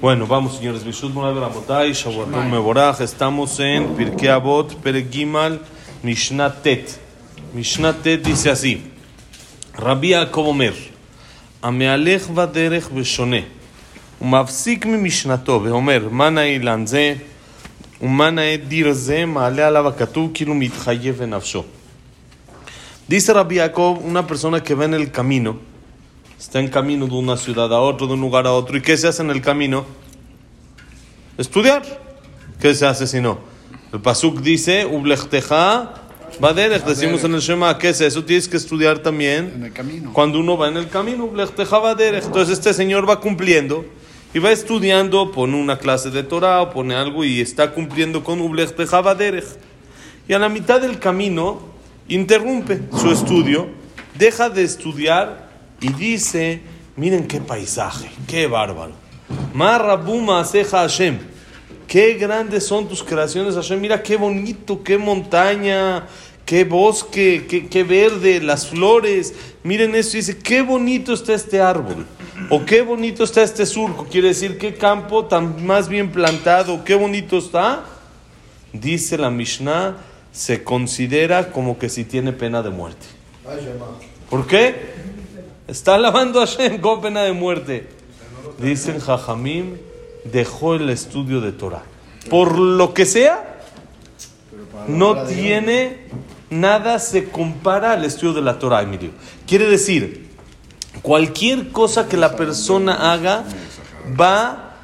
Bueno, vamos señores, Bishut Moray Ramotay, Shavuatom Meborach, estamos en Pirkei Avot, Peregimal, Mishnah Tet. Mishnah Tet dice así, Rabbi Yaakov Omer, המהלך בדרך ושונה, ומפסיק ממשנתו ואומר, מה נעילן זה, ומה נאה דיר זה, מעלה עליו הכתוב כאילו מתחייב בנפשו. Dice Rabbi Yaakov, una persona que va en el camino, está en camino de una ciudad a otro, de un lugar a otro, ¿y qué se hace en el camino? Estudiar. ¿Qué se hace si no? El Pasuk dice, Ublechteja Baderech, decimos en el Shema, ¿qué es eso? Tienes que estudiar también En el camino. cuando uno va en el camino, Ublechteja Baderech. Entonces este señor va cumpliendo y va estudiando, pone una clase de Torah o pone algo y está cumpliendo con Ublechteja Baderech. Y a la mitad del camino interrumpe su estudio, deja de estudiar y dice, miren qué paisaje, qué bárbaro. Marrabuma Aseja Hashem. Qué grandes son tus creaciones, Hashem. Mira qué bonito, qué montaña, qué bosque, qué, qué verde, las flores. Miren eso y dice, qué bonito está este árbol. O qué bonito está este surco. Quiere decir, qué campo tan más bien plantado, qué bonito está. Dice la Mishnah, se considera como que si tiene pena de muerte. ¿Por qué? Está alabando a Hashem con pena de muerte. Dicen Jajamim, dejó el estudio de Torah. Por lo que sea, no tiene nada se compara al estudio de la Torah, Emilio. Quiere decir, cualquier cosa que la persona haga va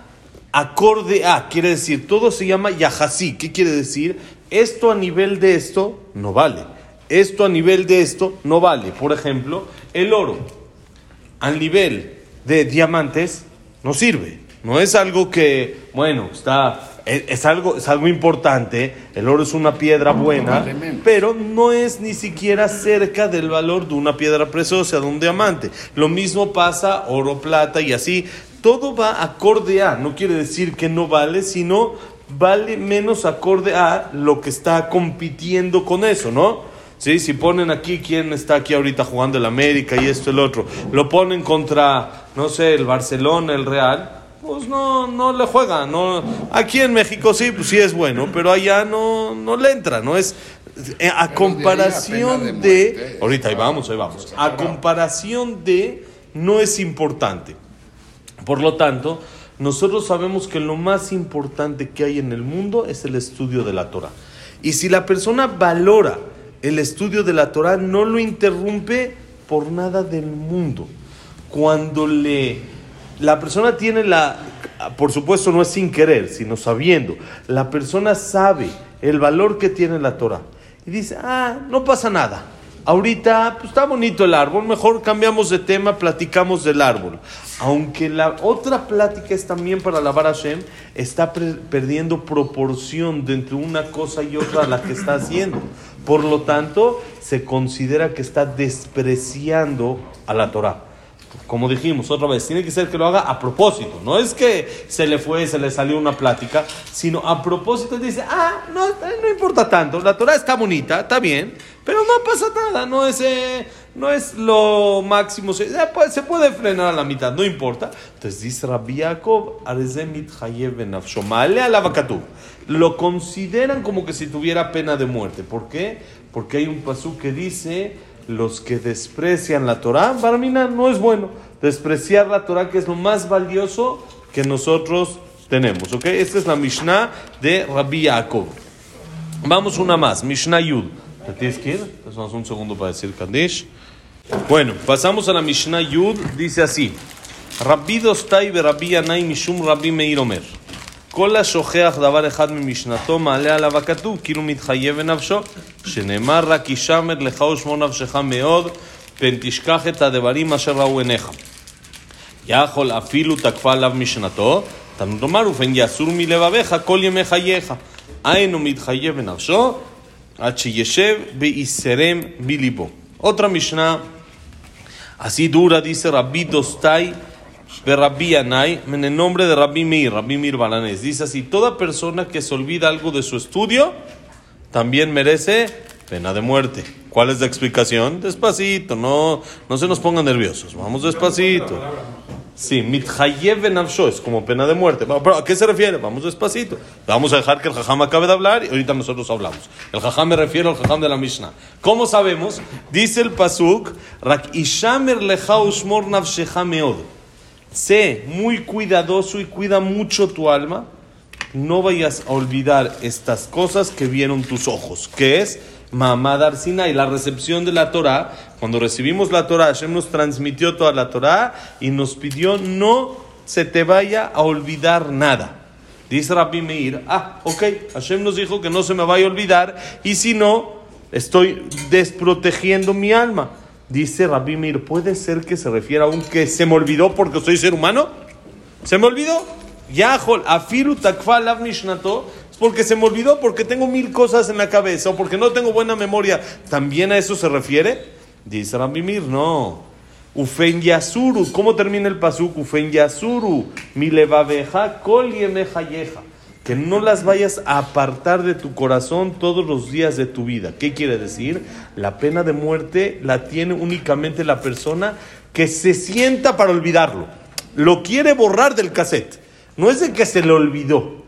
acorde a, quiere decir, todo se llama yahasí. ¿Qué quiere decir? Esto a nivel de esto no vale. Esto a nivel de esto no vale. Por ejemplo, el oro al nivel de diamantes no sirve. No es algo que, bueno, está, es, algo, es algo importante. El oro es una piedra buena, pero no es ni siquiera cerca del valor de una piedra preciosa, de un diamante. Lo mismo pasa oro, plata y así. Todo va acorde a, no quiere decir que no vale, sino vale menos acorde a lo que está compitiendo con eso, ¿no? Sí, si ponen aquí quién está aquí ahorita jugando el América y esto el otro, lo ponen contra, no sé, el Barcelona, el Real, pues no, no le juega. No, aquí en México sí, pues sí es bueno, pero allá no, no le entra, no es eh, a comparación de de, ahorita ahí vamos, ahí vamos, a comparación de no es importante. Por lo tanto, nosotros sabemos que lo más importante que hay en el mundo es el estudio de la Torah. Y si la persona valora el estudio de la Torah, no lo interrumpe por nada del mundo. Cuando le la persona tiene la por supuesto no es sin querer, sino sabiendo, la persona sabe el valor que tiene la Torah y dice, "Ah, no pasa nada." Ahorita pues, está bonito el árbol, mejor cambiamos de tema, platicamos del árbol. Aunque la otra plática es también para alabar a Hashem, está perdiendo proporción de entre una cosa y otra la que está haciendo. Por lo tanto, se considera que está despreciando a la Torah. Como dijimos otra vez, tiene que ser que lo haga a propósito. No es que se le fue, se le salió una plática, sino a propósito dice, ah, no, no importa tanto, la Torah está bonita, está bien, pero no pasa nada, no es, eh, no es lo máximo, se, eh, se puede frenar a la mitad, no importa. Entonces dice Rabbi Yaakov. Lo consideran como que si tuviera pena de muerte. ¿Por qué? Porque hay un pasú que dice los que desprecian la Torah, para mí no es bueno despreciar la Torah, que es lo más valioso que nosotros tenemos. ¿ok? Esta es la Mishnah de Rabbi Yaakov. Vamos una más, Mishnah Yud. ¿Te tienes que ir? Entonces, un segundo para decir Kandish. Bueno, pasamos a la Mishnah Yud, dice así. Rabbi Dostai Rabbi Anay Mishum Rabbi Meir Omer. כל השוכח דבר אחד ממשנתו מעלה עליו הכתוב כאילו מתחייב בנפשו שנאמר רק הישמר לך ושמור נפשך מאוד פן תשכח את הדברים אשר ראו עיניך יכול אפילו תקפה עליו משנתו, תלמוד לומר, ופן יסור מלבביך כל ימי חייך. היינו מתחייב בנפשו, עד שישב ויסרם מליבו. Otra Mishnah, así dura, dice Rabbi Dostai de Rabbi Yanai, en el nombre de Rabbi Mir, Rabbi Mir Balanés. Dice así, toda persona que se olvida algo de su estudio, también merece pena de muerte. ¿Cuál es la explicación? Despacito, no, no se nos pongan nerviosos. Vamos despacito. Sí, mithayev es como pena de muerte. ¿Pero a qué se refiere? Vamos despacito. Vamos a dejar que el jajam acabe de hablar y ahorita nosotros hablamos. El jajam me refiero al jajam de la Mishnah. ¿Cómo sabemos? Dice el pasuk, rak ishamer meod. Sé muy cuidadoso y cuida mucho tu alma. No vayas a olvidar estas cosas que vieron tus ojos, que es Mamá Darsina y la recepción de la Torah. Cuando recibimos la Torah, Hashem nos transmitió toda la Torah y nos pidió no se te vaya a olvidar nada. Dice Rabbi Meir, ah, ok, Hashem nos dijo que no se me vaya a olvidar y si no, estoy desprotegiendo mi alma. Dice Rabbi Meir, ¿puede ser que se refiera a un que se me olvidó porque soy ser humano? ¿Se me olvidó? Yahol, afiru takfal avnishnato porque se me olvidó, porque tengo mil cosas en la cabeza o porque no tengo buena memoria. ¿También a eso se refiere? Dice Rabimir, no. Ufen yasuru, ¿cómo termina el pasuk? Ufen yasuru, mi levaveja, kol yemejayeja. Que no las vayas a apartar de tu corazón todos los días de tu vida. ¿Qué quiere decir? La pena de muerte la tiene únicamente la persona que se sienta para olvidarlo. Lo quiere borrar del cassette. No es de que se le olvidó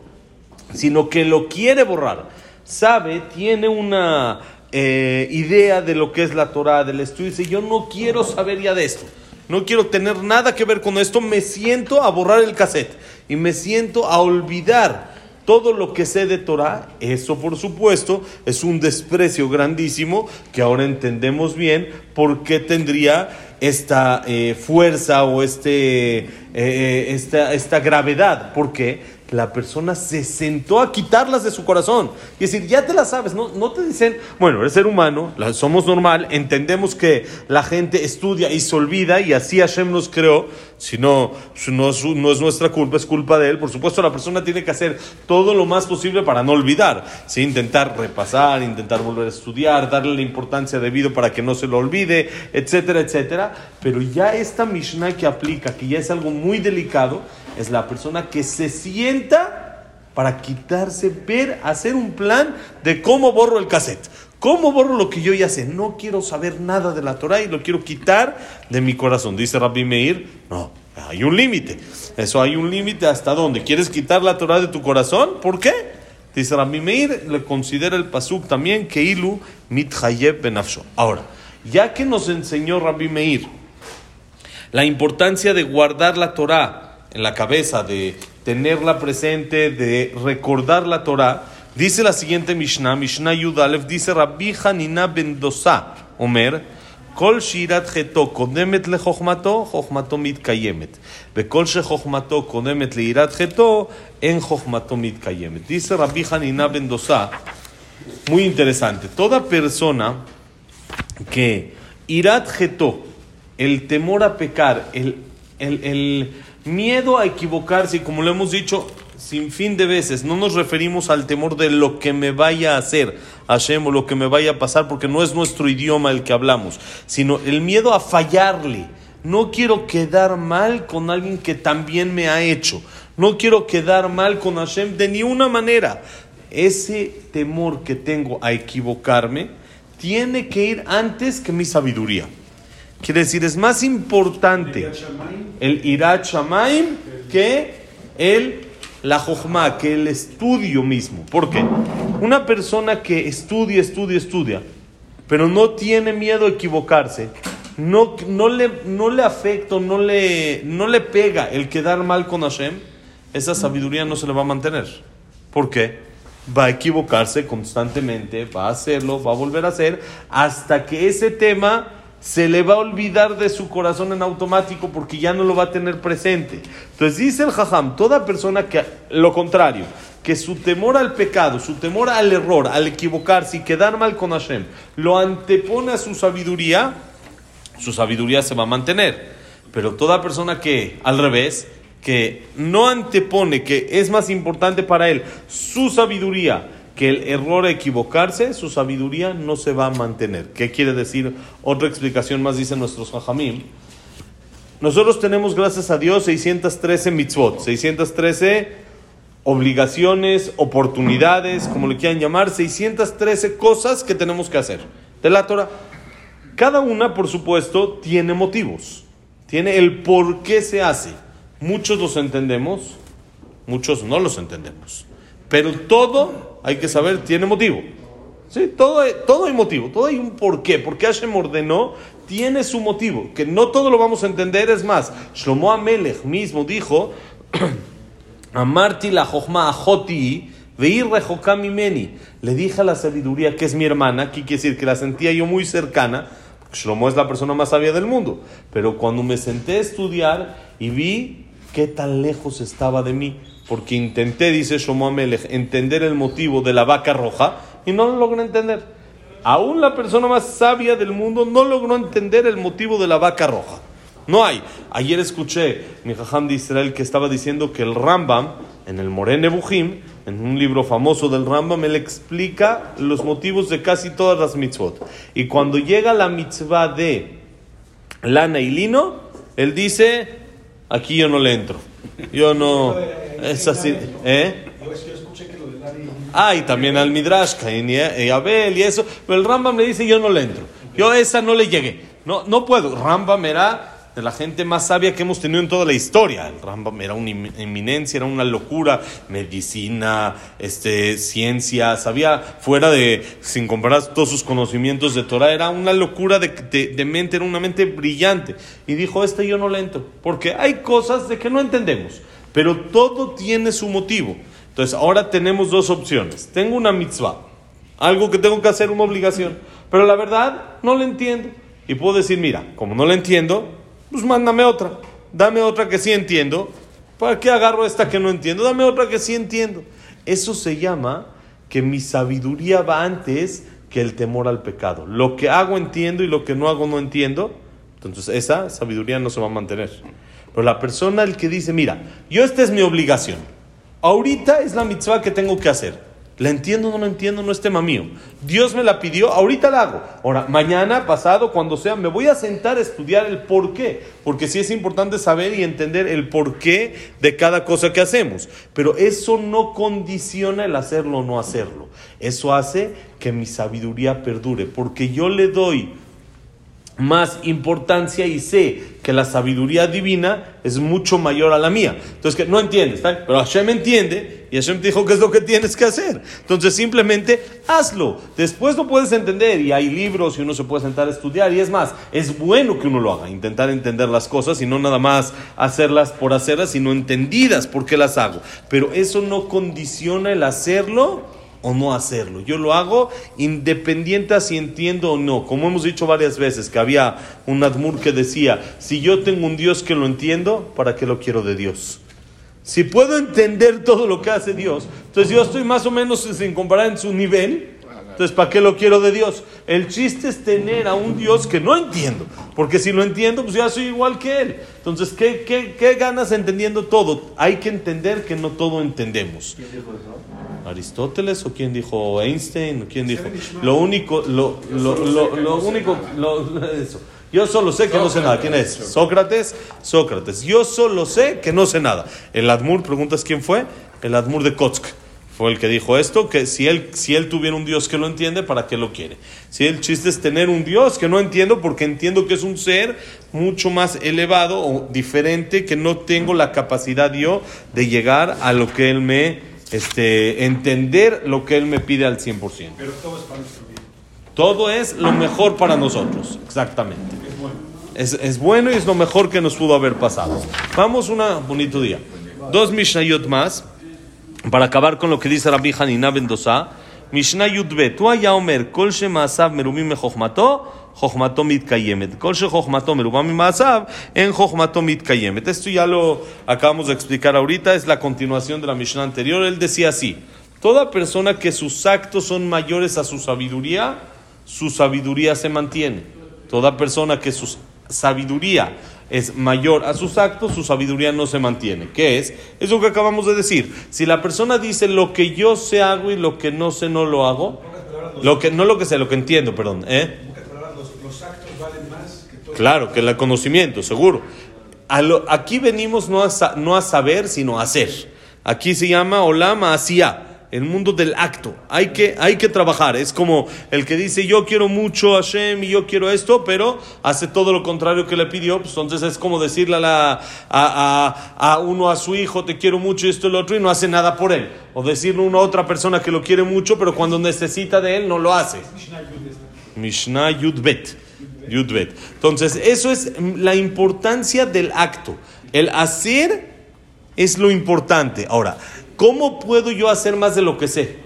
sino que lo quiere borrar. Sabe, tiene una eh, idea de lo que es la Torah, del estudio, dice, yo no quiero saber ya de esto. No quiero tener nada que ver con esto. Me siento a borrar el cassette y me siento a olvidar todo lo que sé de Torah. Eso, por supuesto, es un desprecio grandísimo que ahora entendemos bien por qué tendría esta eh, fuerza o este, eh, esta, esta gravedad. ¿Por qué? La persona se sentó a quitarlas de su corazón. Y decir, ya te las sabes, no, no te dicen, bueno, eres ser humano, somos normal, entendemos que la gente estudia y se olvida y así Hashem nos creó, si no, no, es nuestra culpa, es culpa de él. Por supuesto, la persona tiene que hacer todo lo más posible para no olvidar, ¿sí? intentar repasar, intentar volver a estudiar, darle la importancia debido para que no se lo olvide, etcétera, etcétera. Pero ya esta Mishnah que aplica, que ya es algo muy delicado, es la persona que se sienta para quitarse, ver, hacer un plan de cómo borro el cassette. ¿Cómo borro lo que yo ya sé? No quiero saber nada de la Torah y lo quiero quitar de mi corazón. Dice Rabbi Meir, no, hay un límite. Eso hay un límite hasta dónde. ¿Quieres quitar la Torah de tu corazón? ¿Por qué? Dice Rabbi Meir, le considera el pasuk también que ilu mitchayeb benafsho. Ahora, ya que nos enseñó Rabbi Meir la importancia de guardar la Torah, en la cabeza, de tenerla presente, de recordar la Torah, dice la siguiente Mishnah, Mishnah Yudalev, dice Rabbi Hanina ben Dosa, Omer, kodemet le chochmato, chochmato mitkayemet. Bekol she chochmato kodemet le irat cheto, en chochmato mitkayemet. Dice Rabbi Hanina ben Dosa, muy interesante, toda persona que irat el temor a pecar, el, el, el Miedo a equivocarse, como lo hemos dicho sin fin de veces, no nos referimos al temor de lo que me vaya a hacer Hashem o lo que me vaya a pasar, porque no es nuestro idioma el que hablamos, sino el miedo a fallarle. No quiero quedar mal con alguien que también me ha hecho. No quiero quedar mal con Hashem de ninguna manera. Ese temor que tengo a equivocarme tiene que ir antes que mi sabiduría. Quiere decir, es más importante el Irat Shamaim que el la Jochma, que el estudio mismo. ¿Por qué? Una persona que estudia, estudia, estudia, pero no tiene miedo a equivocarse, no, no, le, no le afecta, no le, no le pega el quedar mal con Hashem, esa sabiduría no se le va a mantener. ¿Por qué? Va a equivocarse constantemente, va a hacerlo, va a volver a hacer, hasta que ese tema se le va a olvidar de su corazón en automático porque ya no lo va a tener presente. Entonces dice el Jajam, toda persona que, lo contrario, que su temor al pecado, su temor al error, al equivocarse y quedar mal con Hashem, lo antepone a su sabiduría, su sabiduría se va a mantener. Pero toda persona que, al revés, que no antepone, que es más importante para él su sabiduría, que el error a equivocarse, su sabiduría no se va a mantener. ¿Qué quiere decir? Otra explicación más dicen nuestros hajamim. Nosotros tenemos, gracias a Dios, 613 mitzvot, 613 obligaciones, oportunidades, como le quieran llamar, 613 cosas que tenemos que hacer de la Torah. Cada una, por supuesto, tiene motivos. tiene el por qué se hace. Muchos los entendemos, muchos no los entendemos. Pero todo, hay que saber, tiene motivo. Sí, todo, todo hay motivo, todo hay un porqué. Porque Hashem ordenó, tiene su motivo. Que no todo lo vamos a entender, es más. Shlomo Amelech mismo dijo, Amarti la jochma ajoti, veir meni. Le dije a la sabiduría que es mi hermana, aquí quiere decir que la sentía yo muy cercana. Shlomo es la persona más sabia del mundo. Pero cuando me senté a estudiar y vi qué tan lejos estaba de mí, porque intenté, dice Shlomo Amelech, entender el motivo de la vaca roja y no lo logré entender. Aún la persona más sabia del mundo no logró entender el motivo de la vaca roja. No hay. Ayer escuché mi jajam de Israel que estaba diciendo que el Rambam, en el Morene Bujim, en un libro famoso del Rambam, él explica los motivos de casi todas las mitzvot. Y cuando llega la mitzvah de lana y lino, él dice, aquí yo no le entro. Yo no... Es así. ¿Eh? Ah, y también al Midrash, Cain y Abel y eso. Pero el Rambam le dice, yo no le entro. Yo esa no le llegué. No, no puedo. Rambam era de la gente más sabia que hemos tenido en toda la historia. El Rambam era una eminencia, era una locura. Medicina, este, ciencia, sabía fuera de, sin comparar todos sus conocimientos de Torah, era una locura de, de mente, era una mente brillante. Y dijo, este yo no le entro. Porque hay cosas de que no entendemos. Pero todo tiene su motivo. Entonces, ahora tenemos dos opciones. Tengo una mitzvah, algo que tengo que hacer, una obligación. Pero la verdad, no lo entiendo. Y puedo decir, mira, como no lo entiendo, pues mándame otra. Dame otra que sí entiendo. ¿Para qué agarro esta que no entiendo? Dame otra que sí entiendo. Eso se llama que mi sabiduría va antes que el temor al pecado. Lo que hago entiendo y lo que no hago no entiendo. Entonces esa sabiduría no se va a mantener. Pero la persona el que dice, mira, yo esta es mi obligación. Ahorita es la mitzvah que tengo que hacer. ¿La entiendo no la entiendo? No es tema mío. Dios me la pidió, ahorita la hago. Ahora, mañana, pasado, cuando sea, me voy a sentar a estudiar el por qué. Porque sí es importante saber y entender el por qué de cada cosa que hacemos. Pero eso no condiciona el hacerlo o no hacerlo. Eso hace que mi sabiduría perdure. Porque yo le doy más importancia y sé que la sabiduría divina es mucho mayor a la mía. Entonces, que no entiendes, pero Hashem entiende y Hashem te dijo qué es lo que tienes que hacer. Entonces, simplemente hazlo. Después lo puedes entender y hay libros y uno se puede sentar a estudiar. Y es más, es bueno que uno lo haga, intentar entender las cosas y no nada más hacerlas por hacerlas, sino entendidas por qué las hago. Pero eso no condiciona el hacerlo o no hacerlo. Yo lo hago independiente a si entiendo o no. Como hemos dicho varias veces, que había un Admur que decía, si yo tengo un Dios que lo entiendo, ¿para qué lo quiero de Dios? Si puedo entender todo lo que hace Dios, entonces yo estoy más o menos sin comparar en su nivel, entonces ¿para qué lo quiero de Dios? El chiste es tener a un Dios que no entiendo, porque si lo entiendo, pues ya soy igual que Él. Entonces, ¿qué, qué, qué ganas entendiendo todo? Hay que entender que no todo entendemos. Aristóteles o quién dijo Einstein o quién dijo lo único lo, lo, único eso. yo solo sé que no sé nada. Quién es Sócrates Sócrates yo solo sé que no sé nada. El Admur preguntas quién fue el Admur de Kotsk fue el que dijo esto que si él si él tuviera un Dios que lo entiende para qué lo quiere si el chiste es tener un Dios que no entiendo porque entiendo que es un ser mucho más elevado o diferente que no tengo la capacidad yo de llegar a lo que él me este, entender lo que Él me pide al 100%. Pero todo es para nuestro bien. Todo es lo mejor para nosotros, exactamente. Es bueno. Es, es bueno y es lo mejor que nos pudo haber pasado. Vamos un bonito día. Dos Mishnayot más para acabar con lo que dice Rabbi Hanina Bendosa. Mishnah Yudbe, tú allá Omer, Kol Shemasav Merumim Mechochmato, Jochmato Mitkayemet. Kol Jochmato Merubam Masav, en Jochmato Mitkayemet. Esto ya lo acabamos de explicar ahorita, es la continuación de la Mishnah anterior. Él decía así: Toda persona que sus actos son mayores a su sabiduría, su sabiduría se mantiene. Toda persona que su sabiduría es mayor a sus actos, su sabiduría no se mantiene. ¿Qué es? Es lo que acabamos de decir. Si la persona dice lo que yo sé hago y lo que no sé no lo hago, lo que, no lo que sé, lo que entiendo, perdón. ¿eh? Claro, que el conocimiento, seguro. aquí venimos no a, no a saber, sino a hacer. Aquí se llama olama hacia. El mundo del acto. Hay que, hay que trabajar. Es como el que dice, yo quiero mucho a Hashem y yo quiero esto, pero hace todo lo contrario que le pidió. Pues entonces es como decirle a, a, a, uno, a su hijo, te quiero mucho y esto y lo otro, y no hace nada por él. O decirle a una otra persona que lo quiere mucho, pero cuando necesita de él, no lo hace. Mishnah Yudbet. Yudbet. Entonces, eso es la importancia del acto. El hacer es lo importante. Ahora, ¿cómo puedo yo hacer más de lo que sé?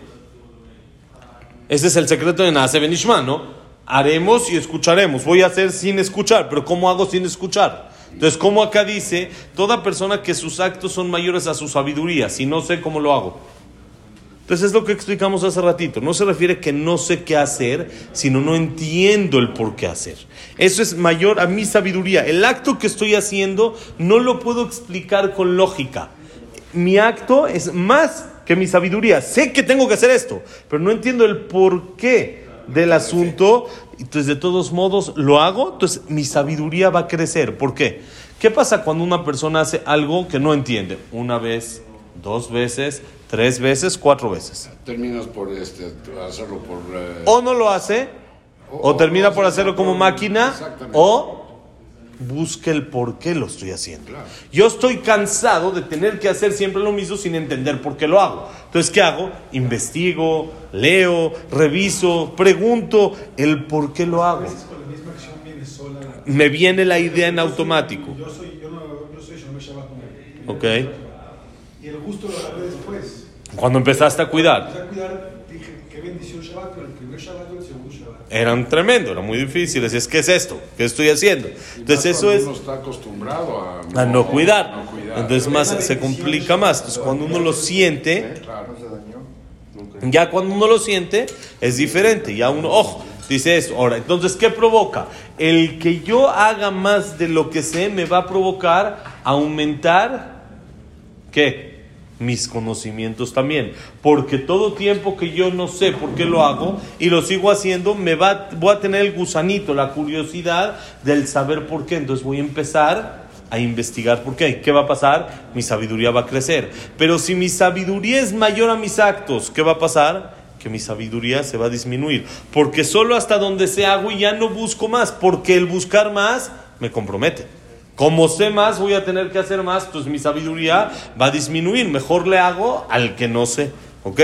Ese es el secreto de Naase Benishma, ¿no? Haremos y escucharemos. Voy a hacer sin escuchar, pero ¿cómo hago sin escuchar? Entonces, como acá dice, toda persona que sus actos son mayores a su sabiduría, si no sé cómo lo hago. Entonces es lo que explicamos hace ratito. No se refiere que no sé qué hacer, sino no entiendo el por qué hacer. Eso es mayor a mi sabiduría. El acto que estoy haciendo no lo puedo explicar con lógica. Mi acto es más que mi sabiduría. Sé que tengo que hacer esto, pero no entiendo el por qué del asunto. Entonces, de todos modos, lo hago. Entonces, mi sabiduría va a crecer. ¿Por qué? ¿Qué pasa cuando una persona hace algo que no entiende? Una vez, dos veces, tres veces, cuatro veces. Terminas por este, hacerlo por... Eh, o no lo hace, o, termina por hacerlo como máquina, o busque el por qué lo estoy haciendo. Yo estoy cansado de tener que hacer siempre lo mismo sin entender por qué lo hago. Entonces, ¿qué hago? Investigo, leo, reviso, pregunto el por qué lo hago. Me viene la idea en automático. Yo soy, yo no, yo soy Ok. Y el gusto lo agarré después. Cuando empezaste a cuidar. Empecé a cuidar, dije, qué bendición Shabbat, pero el primer Shabbat y el segundo Shabbat. Eran tremendo, eran muy difíciles. Es, ¿qué es esto? ¿Qué estoy haciendo? Entonces eso es... Uno está acostumbrado a no, a no cuidar. No cuidar. Entonces más se complica más. Entonces cuando uno lo siente... Ya cuando uno lo siente es diferente. Ya uno, ojo, dice eso. Ahora, entonces, ¿qué provoca? El que yo haga más de lo que sé me va a provocar aumentar, ¿qué? Mis conocimientos también. Porque todo tiempo que yo no sé por qué lo hago y lo sigo haciendo, me va, voy a tener el gusanito, la curiosidad del saber por qué. Entonces voy a empezar a investigar por qué. ¿Qué va a pasar? Mi sabiduría va a crecer. Pero si mi sabiduría es mayor a mis actos, ¿qué va a pasar? Que mi sabiduría se va a disminuir. Porque solo hasta donde se hago y ya no busco más. Porque el buscar más me compromete. Como sé más, voy a tener que hacer más, pues mi sabiduría va a disminuir. Mejor le hago al que no sé. ¿Ok?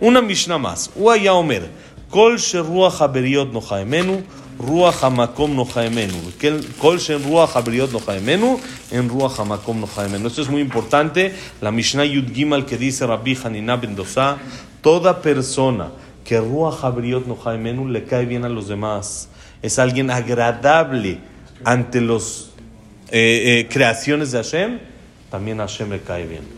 Una Mishnah más. Uaya Omer. Kol ruach haberiot no jaemenu, ruach hamakom no jaemenu. Kol ruach haberiot no jaemenu, en ruach hamakom no jaemenu. Esto es muy importante. La Mishnah Yud Gimal que dice Rabbi Hanina ben Dosa, toda persona que ruach haberiot no jaemenu le cae bien a los demás. Es alguien agradable ante los eh, eh, creaciones de Hashem, también Hashem le cae bien.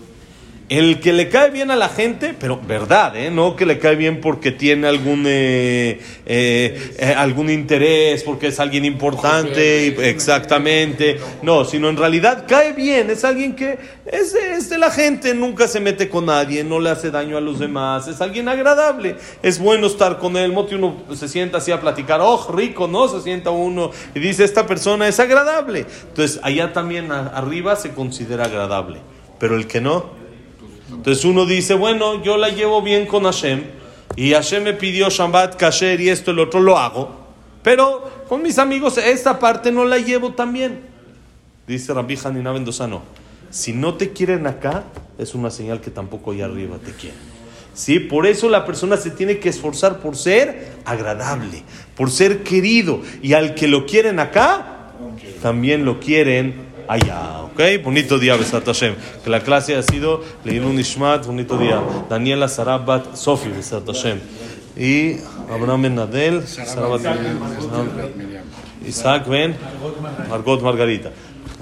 El que le cae bien a la gente, pero verdad, ¿eh? no que le cae bien porque tiene algún, eh, eh, algún interés, porque es alguien importante, exactamente, no, sino en realidad cae bien, es alguien que es, es, de la gente, nunca se mete con nadie, no le hace daño a los demás, es alguien agradable, es bueno estar con él, Moti uno se sienta así a platicar, oh, rico, ¿no? Se sienta uno y dice, esta persona es agradable. Entonces, allá también arriba se considera agradable, pero el que no, entonces uno dice, bueno, yo la llevo bien con Hashem y Hashem me pidió Shabbat, Kasher y esto lo otro lo hago, pero con mis amigos esta parte no la llevo tan bien. Dice Rabbi Hanina no. Si no te quieren acá, es una señal que tampoco allá arriba te quieren. ¿Sí? Por eso la persona se tiene que esforzar por ser agradable, por ser querido. Y al que lo quieren acá, también lo quieren allá. ¿Ok? Bonito día, Besat Hashem. Que la clase ha sido un Ishmat, bonito día. Daniela Sarabat Sofi, Besat Hashem. Y Abraham Ben Nadel, Sarabat Isaac Ben, Margot Margarita.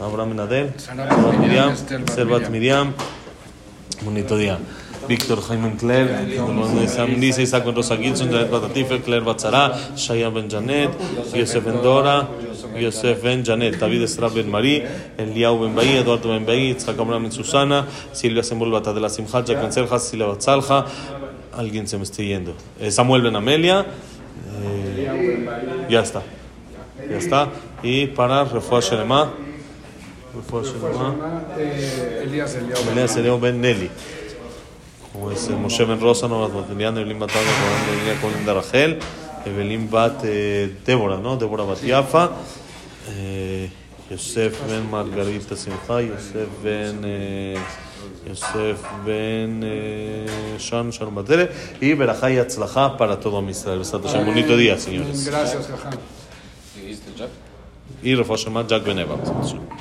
Abraham Ben Nadel, Miriam, Servat Miriam. Bonito día. Víctor Jaime Claire, Isaac Ben Rosa Gilson, Janet Batatife, Claire Batzara, Shaya Ben Janet, Yosef Ben Dora, Yosef Ben Janet, David Estrab Ben Marí, Eliau Ben Baí, Eduardo Ben Baí, Itzhak Ben Susana, Silvia Sembol de la Simchat, Jack Ben Serja, Silvia Batzalja, alguien se me está yendo, eh, Samuel Ben Amelia, eh, ya está, ya está, y para Refuah Shelema, Refuah Shelema, Elías Eliau Ben Nelly. como es eh, Moshe Ben Rosa, Evelyn Colin de Rachel, Evelyn Bat eh, Débora, ¿no? Débora Batiafa, eh, Yosef Ben Margarita Simcha, Yosef Ben... Eh, Yosef Ben eh, Shan Shalom Batere y Berajá y Atzlajá para todo Israel. Besat Hashem. Bonito día, señores. Gracias, Jajam. ¿Dijiste, Jack? Y Refuah Shemat Jack Ben Eva. Besat Hashem.